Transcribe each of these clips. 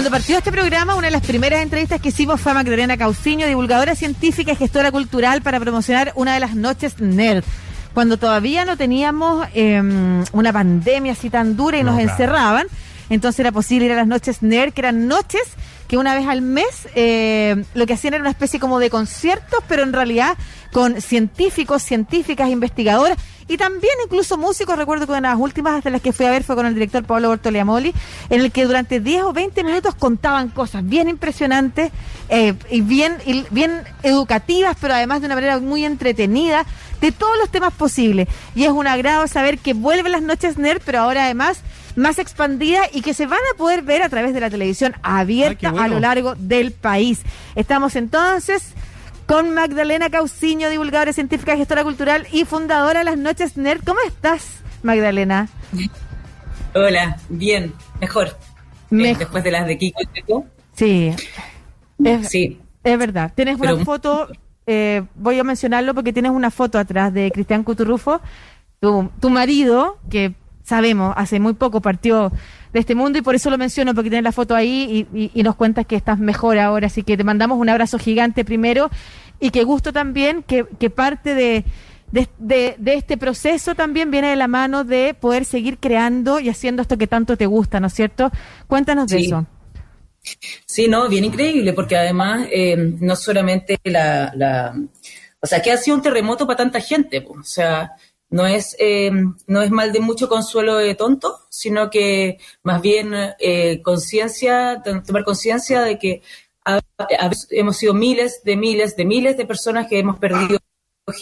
Cuando partió este programa, una de las primeras entrevistas que hicimos fue a Magdalena Cauciño, divulgadora científica y gestora cultural para promocionar una de las noches nerd. Cuando todavía no teníamos em, una pandemia así tan dura y nos encerraban, entonces era posible ir a las noches nerd, que eran noches que una vez al mes eh, lo que hacían era una especie como de conciertos, pero en realidad con científicos, científicas, investigadoras y también incluso músicos. Recuerdo que una de las últimas de las que fui a ver fue con el director Pablo Bortoliamoli, en el que durante 10 o 20 minutos contaban cosas bien impresionantes eh, y bien, y bien educativas, pero además de una manera muy entretenida, de todos los temas posibles. Y es un agrado saber que vuelven las noches nerd, pero ahora además más expandida y que se van a poder ver a través de la televisión abierta a lo largo del país. Estamos entonces con Magdalena Cauciño, divulgadora científica, gestora cultural y fundadora de las Noches Nerd. ¿Cómo estás, Magdalena? Hola, bien, mejor. Eh, después de las de Kiko. Sí. Es, sí. Es verdad. Tienes una foto, eh, voy a mencionarlo porque tienes una foto atrás de Cristian Cuturrufo, tu, tu marido, que sabemos, hace muy poco partió de este mundo y por eso lo menciono, porque tienes la foto ahí y, nos cuentas que estás mejor ahora. Así que te mandamos un abrazo gigante primero y que gusto también que, parte de, de, este proceso también viene de la mano de poder seguir creando y haciendo esto que tanto te gusta, ¿no es cierto? Cuéntanos de eso. Sí, no, bien increíble, porque además eh, no solamente la, la, o sea, que ha sido un terremoto para tanta gente, o sea, no es, eh, no es mal de mucho consuelo de tonto, sino que más bien eh, conciencia, tomar conciencia de que hemos sido miles de miles de miles de personas que hemos perdido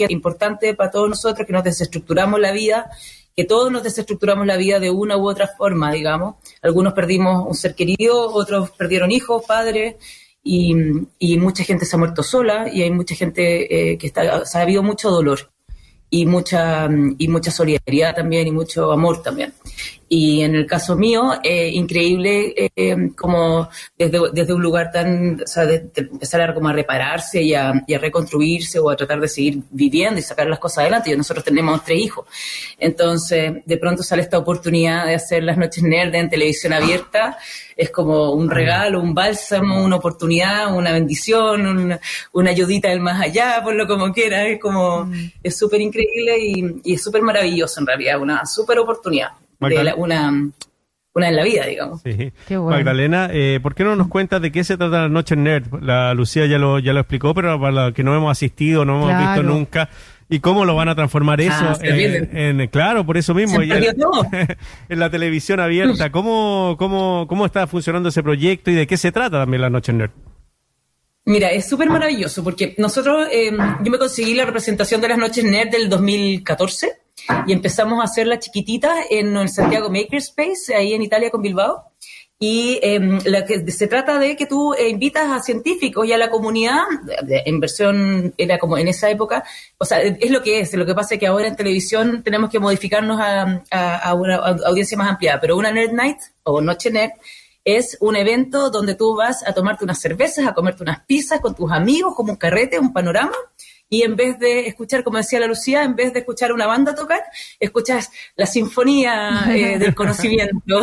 importante para todos nosotros, que nos desestructuramos la vida, que todos nos desestructuramos la vida de una u otra forma, digamos. Algunos perdimos un ser querido, otros perdieron hijos, padres, y, mucha gente se ha muerto sola, y hay mucha gente eh, que está, ha habido mucho dolor y mucha, y mucha solidaridad también y mucho amor también. Y en el caso mío, eh, increíble eh, como desde, desde, un lugar tan, o sea, de, empezar a, como a repararse y a, y a, reconstruirse o a tratar de seguir viviendo y sacar las cosas adelante. Y nosotros tenemos tres hijos. Entonces, de pronto sale esta oportunidad de hacer las noches nerd en televisión abierta. Es como un regalo, un bálsamo, una oportunidad, una bendición, una, una ayudita del más allá, por lo como quiera. Es como, mm. es súper increíble y, y es súper maravilloso en realidad, una súper oportunidad una, una en la vida, digamos. Magdalena, eh, ¿por qué no nos cuentas de qué se trata la Noche Nerd? La Lucía ya lo, ya lo explicó, pero para los que no hemos asistido, no hemos visto nunca, ¿y cómo lo van a transformar eso ah, en, claro, por eso mismo, en, la televisión abierta? ¿Cómo, cómo, ¿Cómo está funcionando ese proyecto y de qué se trata también la Noche Nerd? Mira, es súper maravilloso porque nosotros, eh, yo me conseguí la representación de las Noches Nerd del 2014 y empezamos a hacerla chiquitita en el Santiago Makerspace, ahí en Italia con Bilbao. Y eh, la que se trata de que tú eh, invitas a científicos y a la comunidad, en versión, era como en esa época, o sea, es lo que es, lo que pasa es que ahora en televisión tenemos que modificarnos a, a, una audiencia más ampliada, pero una Nerd Night o Noche Nerd es un evento donde tú vas a tomarte unas cervezas, a comerte unas pizzas con tus amigos, como un carrete, un panorama, y en vez de escuchar, como decía la Lucía, en vez de escuchar una banda tocar, escuchas la sinfonía eh, del conocimiento.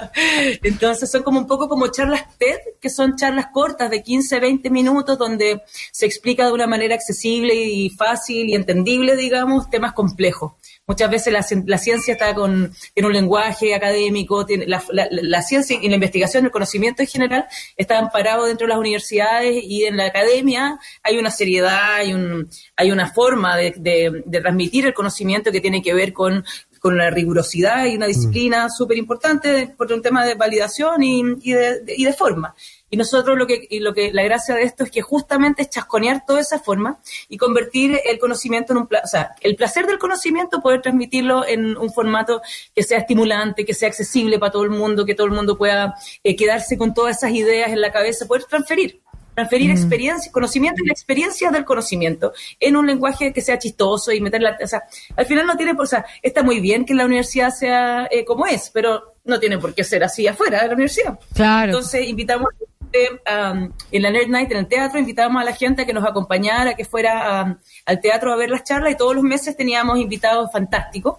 Entonces son como un poco como charlas TED, que son charlas cortas de 15, 20 minutos, donde se explica de una manera accesible y fácil y entendible, digamos, temas complejos. Muchas veces la, ciencia está con, en un lenguaje académico, tiene, la, ciencia y la investigación, el conocimiento en general, está amparado dentro de las universidades y en la academia hay una seriedad, hay, un, hay una forma de, transmitir el conocimiento que tiene que ver con con una rigurosidad y una disciplina mm. súper importante por un tema de validación y, y, de, y de forma. Y nosotros lo que, y lo que, la gracia de esto es que justamente es chasconear toda esa forma y convertir el conocimiento en un, o sea, el placer del conocimiento, poder transmitirlo en un formato que sea estimulante, que sea accesible para todo el mundo, que todo el mundo pueda eh, quedarse con todas esas ideas en la cabeza, poder transferir transferir mm. experiencia, conocimiento y la experiencia del conocimiento en un lenguaje que sea chistoso y meterla, o sea, al final no tiene, o sea, está muy bien que la universidad sea eh, como es, pero no tiene por qué ser así afuera de la universidad. Claro. Entonces invitamos en la Nerd Night, en el teatro, invitábamos a la gente a que nos acompañara, a que fuera al teatro a ver las charlas y todos los meses teníamos invitados fantásticos.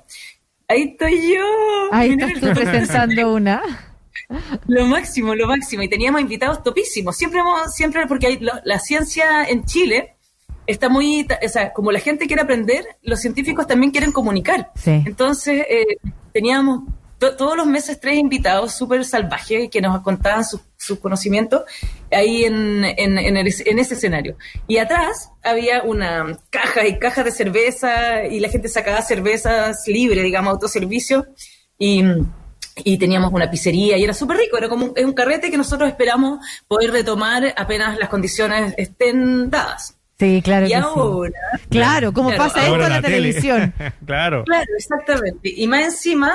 Ahí estoy yo. Ahí estás tú presentando una. Lo máximo, lo máximo. Y teníamos invitados topísimos. Siempre, siempre porque hay, la ciencia en Chile está muy, o sea, como la gente quiere aprender, los científicos también quieren comunicar. Entonces, eh, teníamos todos los meses tres invitados súper salvajes que nos contaban sus su conocimientos ahí en, en, en, ese escenario. Y atrás había una caja y cajas de cerveza y la gente sacaba cervezas libre, digamos, autoservicio. Y y teníamos una pizzería y era súper rico, era como un, un, carrete que nosotros esperamos poder retomar apenas las condiciones estén dadas. Sí, claro. Y ahora. Claro, como pasa esto en la, televisión. claro. Claro, exactamente. Y más encima,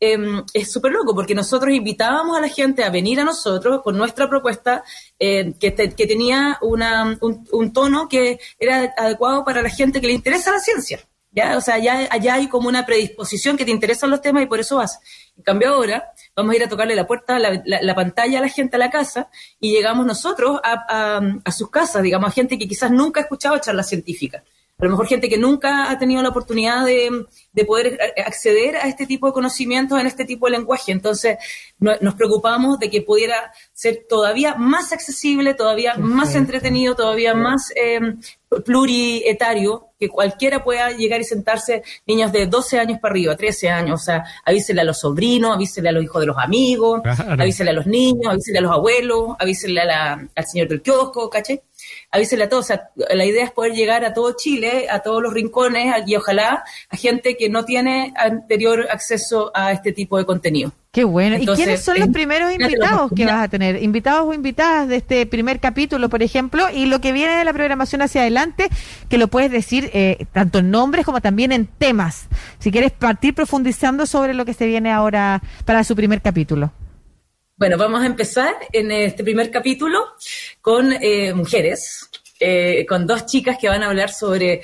em, es súper loco porque nosotros invitábamos a la gente a venir a nosotros con nuestra propuesta eh, que, que, tenía una, un, tono que era adecuado para la gente que le interesa la ciencia. ¿ya? O sea, ya, allá hay como una predisposición que te interesan los temas y por eso vas. En cambio ahora vamos a ir a tocarle la puerta, la, la, pantalla a la gente a la casa y llegamos nosotros a, a, sus casas, digamos, a gente que quizás nunca ha escuchado charlas científicas. A lo mejor gente que nunca ha tenido la oportunidad de, de poder acceder a este tipo de conocimientos en este tipo de lenguaje. Entonces, nos preocupamos de que pudiera ser todavía más accesible, todavía más entretenido, todavía más eh, plurietario, que cualquiera pueda llegar y sentarse, niños de 12 años para arriba, 13 años, o sea, avísele a los sobrinos, avísele a los hijos de los amigos, avísele a los niños, avísele a los abuelos, avísele al señor del kiosco, ¿caché? Avísele a todos. O sea, la idea es poder llegar a todo Chile, a todos los rincones y ojalá a gente que no tiene anterior acceso a este tipo de contenido. Qué bueno. ¿Y quiénes son los primeros invitados que vas a tener? Invitados o invitadas de este primer capítulo, por ejemplo, y lo que viene de la programación hacia adelante, que lo puedes decir eh, tanto en nombres como también en temas. Si quieres partir profundizando sobre lo que se viene ahora para su primer capítulo. Bueno, vamos a empezar en este primer capítulo con eh, mujeres, eh, con dos chicas que van a hablar sobre,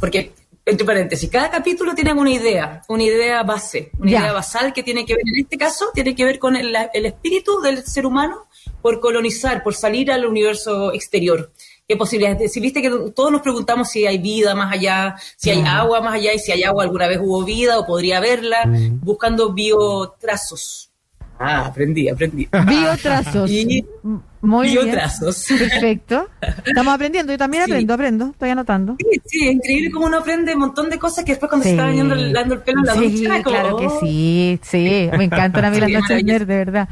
porque, entre paréntesis, cada capítulo tiene una idea, una idea base, una idea basal que tiene que ver, en este caso, tiene que ver con el, espíritu del ser humano por colonizar, por salir al universo exterior qué posibilidades. Si viste que todos nos preguntamos si hay vida más allá, si hay agua más allá y si hay agua alguna vez hubo vida o podría haberla, buscando biotrazos. Ah, aprendí, aprendí. Biotrazos. Y Muy biotrazos. Perfecto. Estamos aprendiendo. Yo también aprendo, aprendo. Estoy anotando. Sí, sí, increíble cómo uno aprende un montón de cosas que después cuando se está bañando dando el pelo en la sí, ducha. claro que sí, sí. Me encantan a mí las noches de verdad.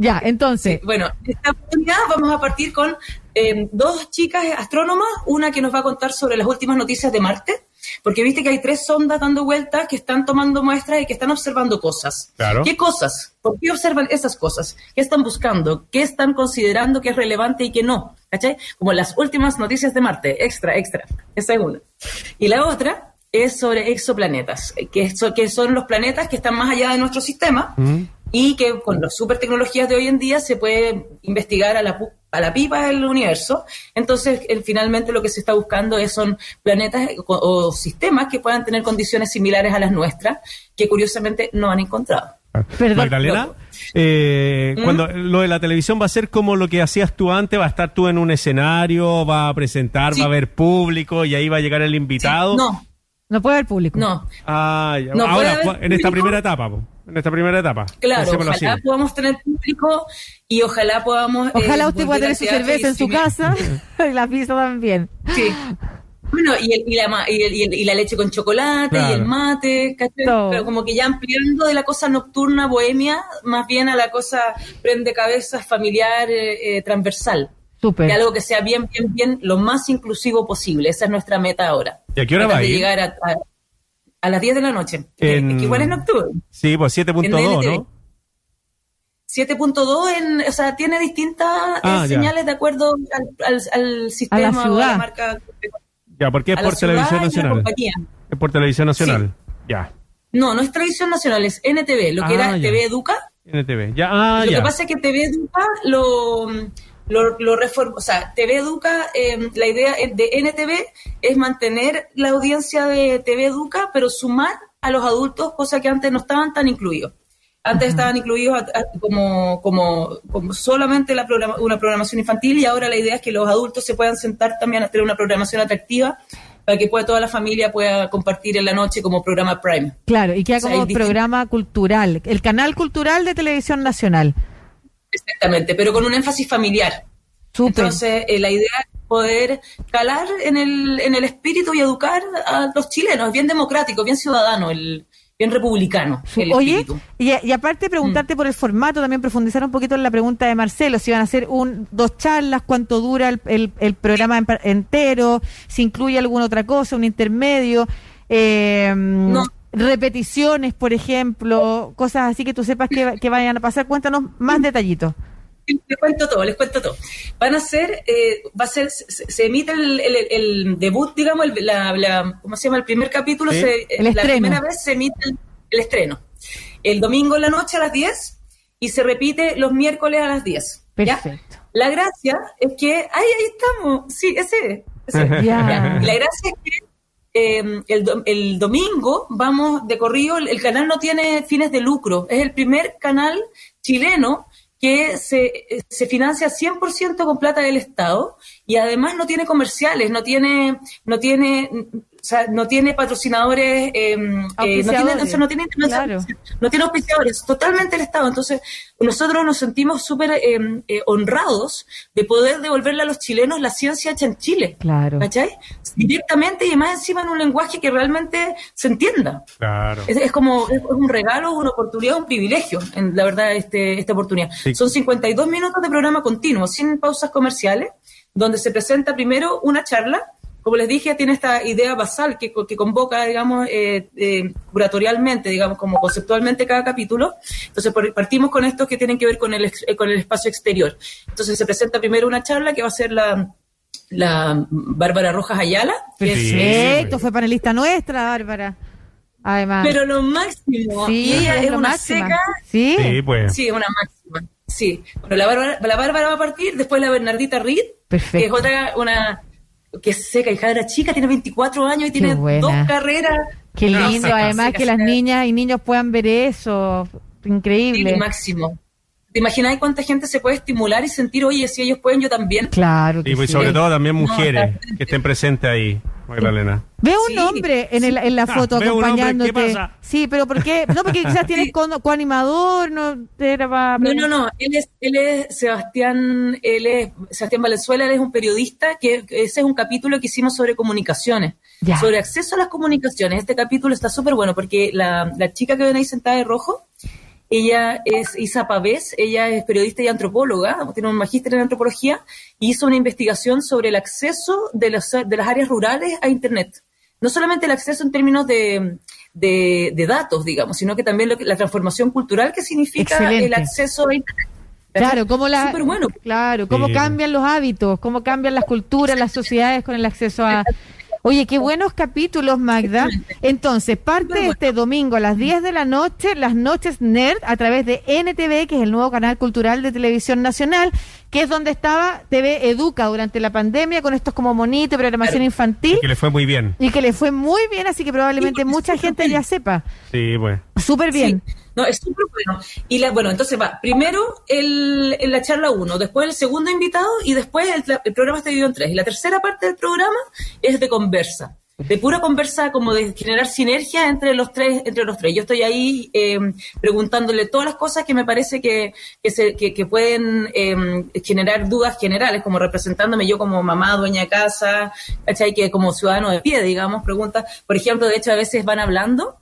Ya, entonces. bueno, esta oportunidad vamos a partir con eh, dos chicas astrónomas, una que nos va a contar sobre las últimas noticias de Marte porque viste que hay tres sondas dando vueltas que están tomando muestras y que están observando cosas. ¿Qué cosas? ¿Por qué observan esas cosas? ¿Qué están buscando? ¿Qué están considerando que es relevante y que no? ¿Cachai? Como las últimas noticias de Marte, extra, extra. Esa es una. Y la otra es sobre exoplanetas, que, que son los planetas que están más allá de nuestro sistema y que con las super tecnologías de hoy en día se puede investigar a la, a la pipa del universo. Entonces, finalmente lo que se está buscando es, son planetas o, sistemas que puedan tener condiciones similares a las nuestras, que curiosamente no han encontrado. Magdalena, eh, ¿Mm? cuando lo de la televisión va a ser como lo que hacías tú antes, va a estar tú en un escenario, va a presentar, va a haber público y ahí va a llegar el invitado. No, no puede haber público. No. Ah, Ahora, en esta primera etapa, en esta primera etapa. Claro, ojalá podamos tener público y ojalá podamos. Eh, ojalá usted pueda tener su cerveza en su casa y la pizza también. Sí. Bueno, y, el, y, la, y, la, leche con chocolate y el mate, Pero como que ya ampliando de la cosa nocturna bohemia, más bien a la cosa prende cabezas familiar eh, eh, transversal. Súper. algo que sea bien, bien, bien, lo más inclusivo posible. Esa es nuestra meta ahora. ¿Y a qué hora va a ir? llegar a, las 10 de la noche. En... Que igual es nocturno. Sí, pues 7.2, ¿no? 7.2 en, o sea, tiene distintas ah, señales de acuerdo al, al, sistema a la, la marca. Ya, porque es por televisión nacional. Es por televisión nacional. Ya. No, no es televisión nacional, es NTV, lo que era ah, TV Educa. NTV, ya, ah, Lo que pasa es que TV Educa lo lo, lo o sea, TV Educa, em, la idea de NTV es mantener la audiencia de TV Educa, pero sumar a los adultos, cosa que antes no estaban tan incluidos. Antes estaban incluidos como, como, como solamente la una programación infantil y ahora la idea es que los adultos se puedan sentar también a tener una programación atractiva para que pueda, toda la familia pueda compartir en la noche como programa Prime. Claro, y queda como programa cultural, el canal cultural de televisión nacional. Exactamente, pero con un énfasis familiar. Entonces, eh, la idea es poder calar en el, en el espíritu y educar a los chilenos, bien democrático, bien ciudadano el, bien republicano. Oye, y, aparte preguntarte mm. por el formato, también profundizar un poquito en la pregunta de Marcelo, si van a hacer un, dos charlas, cuánto dura el, el, programa entero, si incluye alguna otra cosa, un intermedio. Eh, repeticiones, por ejemplo, cosas así que tú sepas que, que vayan a pasar. Cuéntanos más detallitos les cuento todo, les cuento todo. Van a ser, eh, va a ser, se, emite el, debut, digamos, el, la, ¿cómo se llama? El primer capítulo, se, la primera vez se emite el, estreno. El domingo en la noche a las 10 y se repite los miércoles a las 10. Perfecto. La gracia es que, ay, ahí estamos, sí, ese es. La gracia es que eh, el, el, domingo vamos de corrido, el, canal no tiene fines de lucro, es el primer canal chileno que se, se financia 100% con plata del Estado y además no tiene comerciales, no tiene, no tiene, o sea, no tiene patrocinadores, eh, no tiene, no tiene, no tiene auspiciadores, totalmente el Estado. Entonces, nosotros nos sentimos súper em, eh, honrados de poder devolverle a los chilenos la ciencia hecha en Chile. Claro. ¿Cachai? Directamente y más encima en un lenguaje que realmente se entienda. Claro. Es, como es un regalo, una oportunidad, un privilegio, en la verdad, este, esta oportunidad. Son 52 minutos de programa continuo, sin pausas comerciales, donde se presenta primero una charla como les dije, tiene esta idea basal que, que convoca, digamos, eh, eh, curatorialmente, digamos, como conceptualmente cada capítulo. Entonces, partimos con estos que tienen que ver con el, eh, con el espacio exterior. Entonces, se presenta primero una charla que va a ser la, la Bárbara Rojas Ayala. Perfecto, fue panelista nuestra, Bárbara. Además. Pero lo máximo. Sí, y ella es, una seca. Sí, sí, pues. Sí, una máxima. Sí. Bueno, la Bárbara, la Bárbara va a partir, después la Bernardita Reed, Perfecto. que es otra, una, que es seca, hija era chica, tiene 24 años y tiene dos carreras. Qué lindo, además que las niñas y niños puedan ver eso, increíble. Sí, máximo. ¿Te imaginas cuánta gente se puede estimular y sentir, oye, si ellos pueden, yo también? Claro. y pues, sobre todo también mujeres que estén presentes ahí. Magdalena. Veo un hombre en, el, en la ah, foto acompañándote. Sí, pero ¿por qué? No, porque quizás tienes coanimador, no No, no, no. Él es, él es Sebastián, él es Sebastián Valenzuela, él es un periodista, que ese es un capítulo que hicimos sobre comunicaciones, sobre acceso a las comunicaciones. Este capítulo está súper bueno porque la, la chica que ven ahí sentada de rojo, ella es Isa Pavés, ella es periodista y antropóloga, tiene un magíster en antropología, y hizo una investigación sobre el acceso de, de las áreas rurales a Internet. No solamente el acceso en términos de, de, datos, digamos, sino que también la transformación cultural que significa el acceso a Internet. Claro, cómo la, claro, cómo cambian los hábitos, cómo cambian las culturas, las sociedades con el acceso a, Oye, qué buenos capítulos, Magda. Entonces, parte este domingo a las 10 de la noche, las noches Nerd, a través de NTV, que es el nuevo canal cultural de televisión nacional, que es donde estaba TV Educa durante la pandemia, con estos como monitos, programación infantil. Y que le fue muy bien. Y que le fue muy bien, así que probablemente mucha gente ya sepa. Sí, pues. Súper bien. No, es súper bueno. Y la, bueno, entonces va, primero el, en la charla uno, después el segundo invitado y después el, el programa está dividido en tres. Y la tercera parte del programa es de conversa de pura conversa, como de generar sinergia entre los tres, entre los tres. Yo estoy ahí eh, preguntándole todas las cosas que me parece que, que, se, que, pueden eh, generar dudas generales, como representándome yo como mamá, dueña de casa, ¿cachai? Que como ciudadano de pie, digamos, preguntas. Por ejemplo, de hecho, a veces van hablando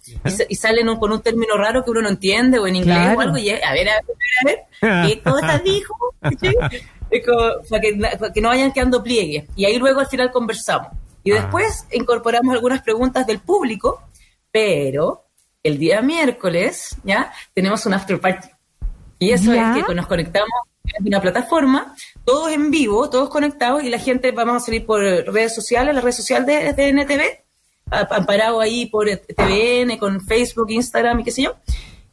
y, salen con un término raro que uno no entiende, o en inglés o algo, y a ver, a ver, a ver, ¿qué cosas dijo? para, que, para que no vayan quedando pliegues. Y ahí luego al final conversamos. Y ah. después incorporamos algunas preguntas del público, pero el día miércoles, ¿ya? Tenemos un after party. Y eso es que nos conectamos en una plataforma, todos en vivo, todos conectados, y la gente, vamos a salir por redes sociales, la red social de, de NTV, amparado ahí por TVN, con Facebook, Instagram y qué sé yo.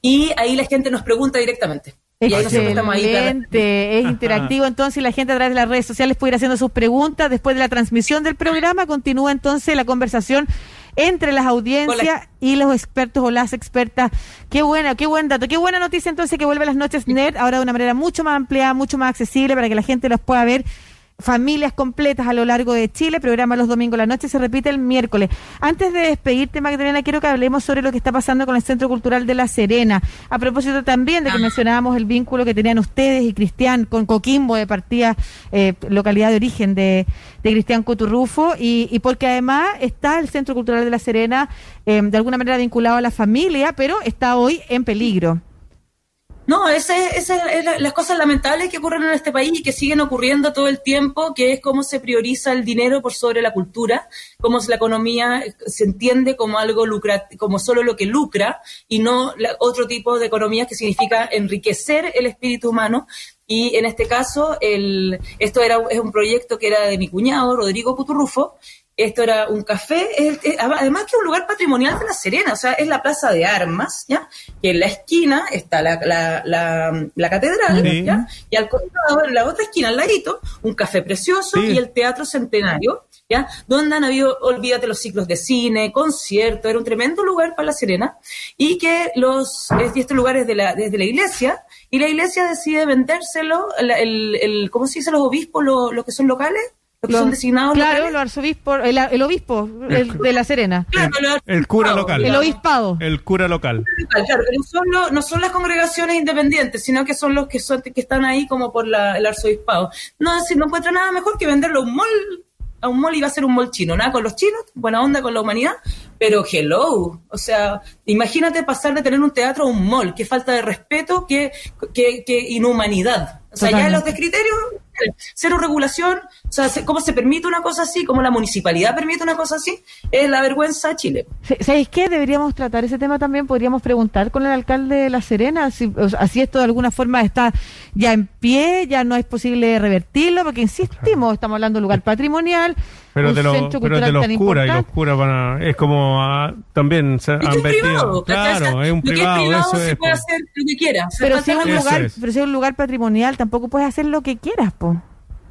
Y ahí la gente nos pregunta directamente. Excelente, es interactivo. Entonces la gente a través de las redes sociales puede ir haciendo sus preguntas. Después de la transmisión del programa continúa entonces la conversación entre las audiencias y los expertos o las expertas. Qué buena, qué buen dato, qué buena noticia entonces que vuelve las noches NET, ahora de una manera mucho más amplia, mucho más accesible para que la gente los pueda ver familias completas a lo largo de Chile, programa los domingos la noche, se repite el miércoles. Antes de despedirte, Magdalena, quiero que hablemos sobre lo que está pasando con el Centro Cultural de La Serena. A propósito también de que ah. mencionábamos el vínculo que tenían ustedes y Cristian con Coquimbo, de partida, eh, localidad de origen de, Cristian Coturrufo, y, porque además está el Centro Cultural de La Serena eh, de alguna manera vinculado a la familia, pero está hoy en peligro. No, esas es, las cosas lamentables que ocurren en este país y que siguen ocurriendo todo el tiempo, que es cómo se prioriza el dinero por sobre la cultura, cómo la economía se entiende como algo lucra, como solo lo que lucra y no otro tipo de economía que significa enriquecer el espíritu humano. Y en este caso, el, esto era, es un proyecto que era de mi cuñado, Rodrigo Puturrufo, esto era un café, además que es un lugar patrimonial de La Serena, o sea, es la plaza de armas, ¿ya? Que en la esquina está la, la, catedral, ¿ya? Y al costado, en la otra esquina, al ladito, un café precioso y el Teatro Centenario, ¿ya? Donde han habido, olvídate, los ciclos de cine, conciertos, era un tremendo lugar para La Serena, y que los, este lugar es de la, desde la iglesia, y la iglesia decide vendérselo, el, el, ¿cómo se dice los obispos, los que son locales? Los, son designados claro, el, obispo de La Serena. el, cura local. El obispado. El cura local. Claro, no son, las congregaciones independientes, sino que son los que, son, que están ahí como por la, el arzobispado. No, si no encuentra nada mejor que venderlo a un mall, a un mall y va a ser un mall chino. Nada con los chinos, buena onda con la humanidad, pero hello. O sea, imagínate pasar de tener un teatro a un mall. Qué falta de respeto, qué, qué, qué inhumanidad. O sea, ya los de criterios cero regulación, o sea, cómo se permite una cosa así, cómo la municipalidad permite una cosa así, es la vergüenza de Chile. ¿Sabéis qué? Deberíamos tratar ese tema también, podríamos preguntar con el alcalde de La Serena, si así esto de alguna forma está ya en pie, ya no es posible revertirlo, porque insistimos, estamos hablando de lugar patrimonial, pero de, lo, pero de los curas, y los curas van a, es como también se han vestido. Claro, es un privado, eso se puede hacer lo que quiera. Pero si, es un lugar, pero si es un lugar patrimonial, tampoco puedes hacer lo que quieras, po.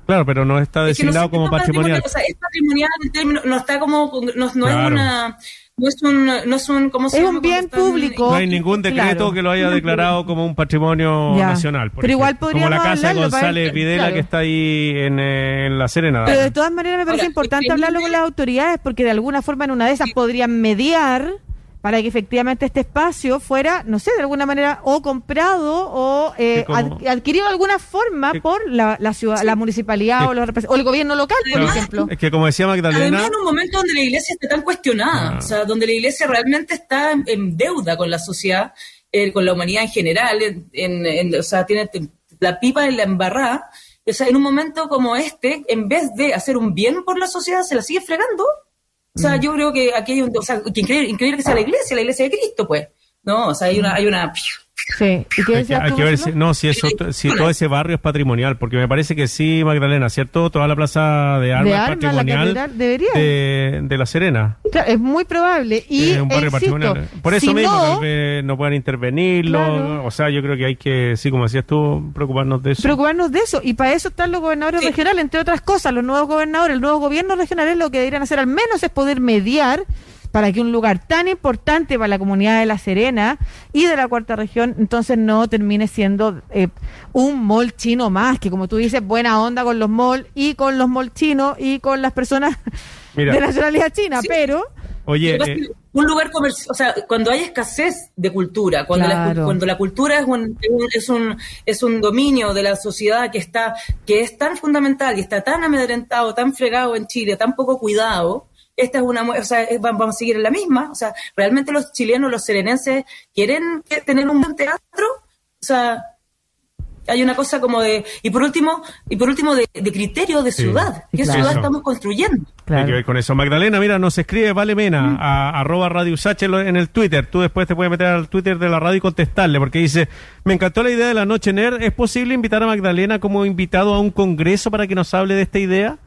Claro, pero no está designado como patrimonial. O sea, es patrimonial en términos, no está como, no, no es una no es un, no es un, ¿cómo se es un bien público. No hay ningún decreto que lo haya declarado como un patrimonio nacional. pero igual podríamos Como la casa de González Videla que está ahí en, en, La Serena. Pero de todas maneras me parece importante hablarlo con las autoridades porque de alguna forma en una de esas podrían mediar para que efectivamente este espacio fuera, no sé, de alguna manera o comprado o eh, adquirido de alguna forma por la, la ciudad, la municipalidad o, o, el gobierno local, por ejemplo. Es que como decía Magdalena... Además en un momento donde la iglesia está tan cuestionada, ah. o sea, donde la iglesia realmente está en, deuda con la sociedad, eh, con la humanidad en general, en, o sea, tiene la pipa en la embarrada, o sea, en un momento como este, en vez de hacer un bien por la sociedad, se la sigue fregando o sea, mm. yo creo que aquí hay un, o sea, que increíble, que sea la iglesia, la iglesia de Cristo, pues. No, o sea, hay una, hay una Sí. ¿Y qué hay que, hay que ver si, no, si, eso, si todo ese barrio es patrimonial, porque me parece que sí, Magdalena, ¿cierto? Toda la plaza de armas, es patrimonial la de, de, La Serena. es muy probable. Y, es un barrio patrimonial. Por eso mismo, no, no puedan intervenirlo. O sea, yo creo que hay que, sí, como decías tú, preocuparnos de eso. Preocuparnos de eso. Y para eso están los gobernadores regionales, entre otras cosas. Los nuevos gobernadores, el nuevo gobierno regional es lo que deberían hacer al menos es poder mediar para que un lugar tan importante para la comunidad de La Serena y de la cuarta región entonces no termine siendo eh, un mall chino más, que como tú dices, buena onda con los malls y con los malls chinos y con las personas de nacionalidad china, pero... Oye, eh, un lugar comercial, o sea, cuando hay escasez de cultura, cuando, la, cuando la cultura es un, es un es un dominio de la sociedad que está que es tan fundamental y está tan amedrentado, tan fregado en Chile, tan poco cuidado, esta es una, o sea, vamos a seguir en la misma, o sea, realmente los chilenos, los serenenses quieren tener un buen teatro, o sea, hay una cosa como de y por último y por último de, criterio de ciudad qué ciudad estamos construyendo. Hay que ver con eso. Magdalena mira nos escribe Vale Mena mm. a arroba Radio Sache en el Twitter. Tú después te puedes meter al Twitter de la radio y contestarle porque dice me encantó la idea de la noche NER. ¿es posible invitar a Magdalena como invitado a un congreso para que nos hable de esta idea?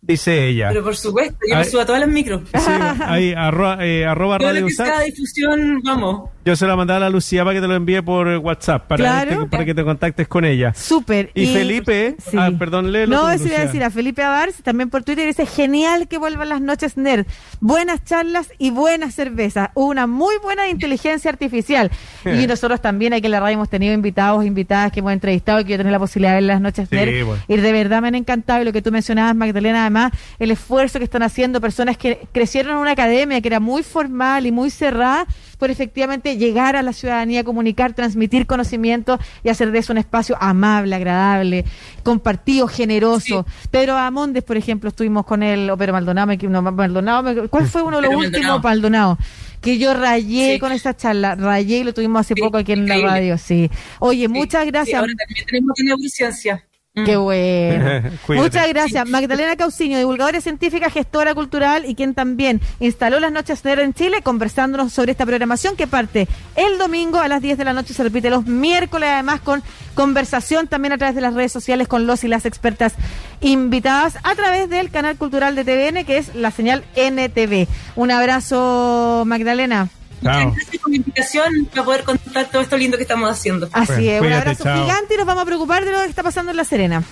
Dice ella. Pero por supuesto, yo me subo a todas las micros. Sí, ahí, arroba, eh, arroba radio cada difusión, vamos. Yo se la mandaba a la Lucía para que te lo envíe por WhatsApp, para, para que te contactes con ella. Súper. Y, Felipe, ah, perdón, léelo. No, eso iba a decir a Felipe Avars, también por Twitter, dice, genial que vuelvan las noches nerd. Buenas charlas y buenas cervezas. Una muy buena inteligencia artificial. y nosotros también, aquí en la radio hemos tenido invitados, invitadas que hemos entrevistado y que yo tener la posibilidad de ver las noches nerd. Y de verdad me han encantado. Y lo que tú mencionabas, Magdalena, además, el esfuerzo que están haciendo personas que crecieron en una academia que era muy formal y muy cerrada por efectivamente llegar a la ciudadanía, comunicar, transmitir conocimiento y hacer de eso un espacio amable, agradable, compartido, generoso. Pedro Amondes, por ejemplo, estuvimos con él, o Pedro Maldonado, Maldonado ¿cuál fue uno de los últimos, Maldonado? que yo rayé con esa charla, rayé y lo tuvimos hace poco aquí en la radio, sí. Oye, muchas gracias. ahora también tenemos Mm. Qué bueno. Muchas gracias. Magdalena Cauciño, divulgadora científica, gestora cultural y quien también instaló las noches NER en Chile, conversándonos sobre esta programación que parte el domingo a las 10 de la noche, se repite los miércoles, además con conversación también a través de las redes sociales con los y las expertas invitadas a través del canal cultural de TVN, que es la señal NTV. Un abrazo, Magdalena. Muchas gracias por la invitación para poder contar todo esto lindo que estamos haciendo. Así es, un abrazo gigante y nos vamos a preocupar de lo que está pasando en La Serena.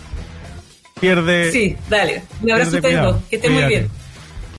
Pierde. Sí, dale. Un abrazo a todos. Que estén muy bien.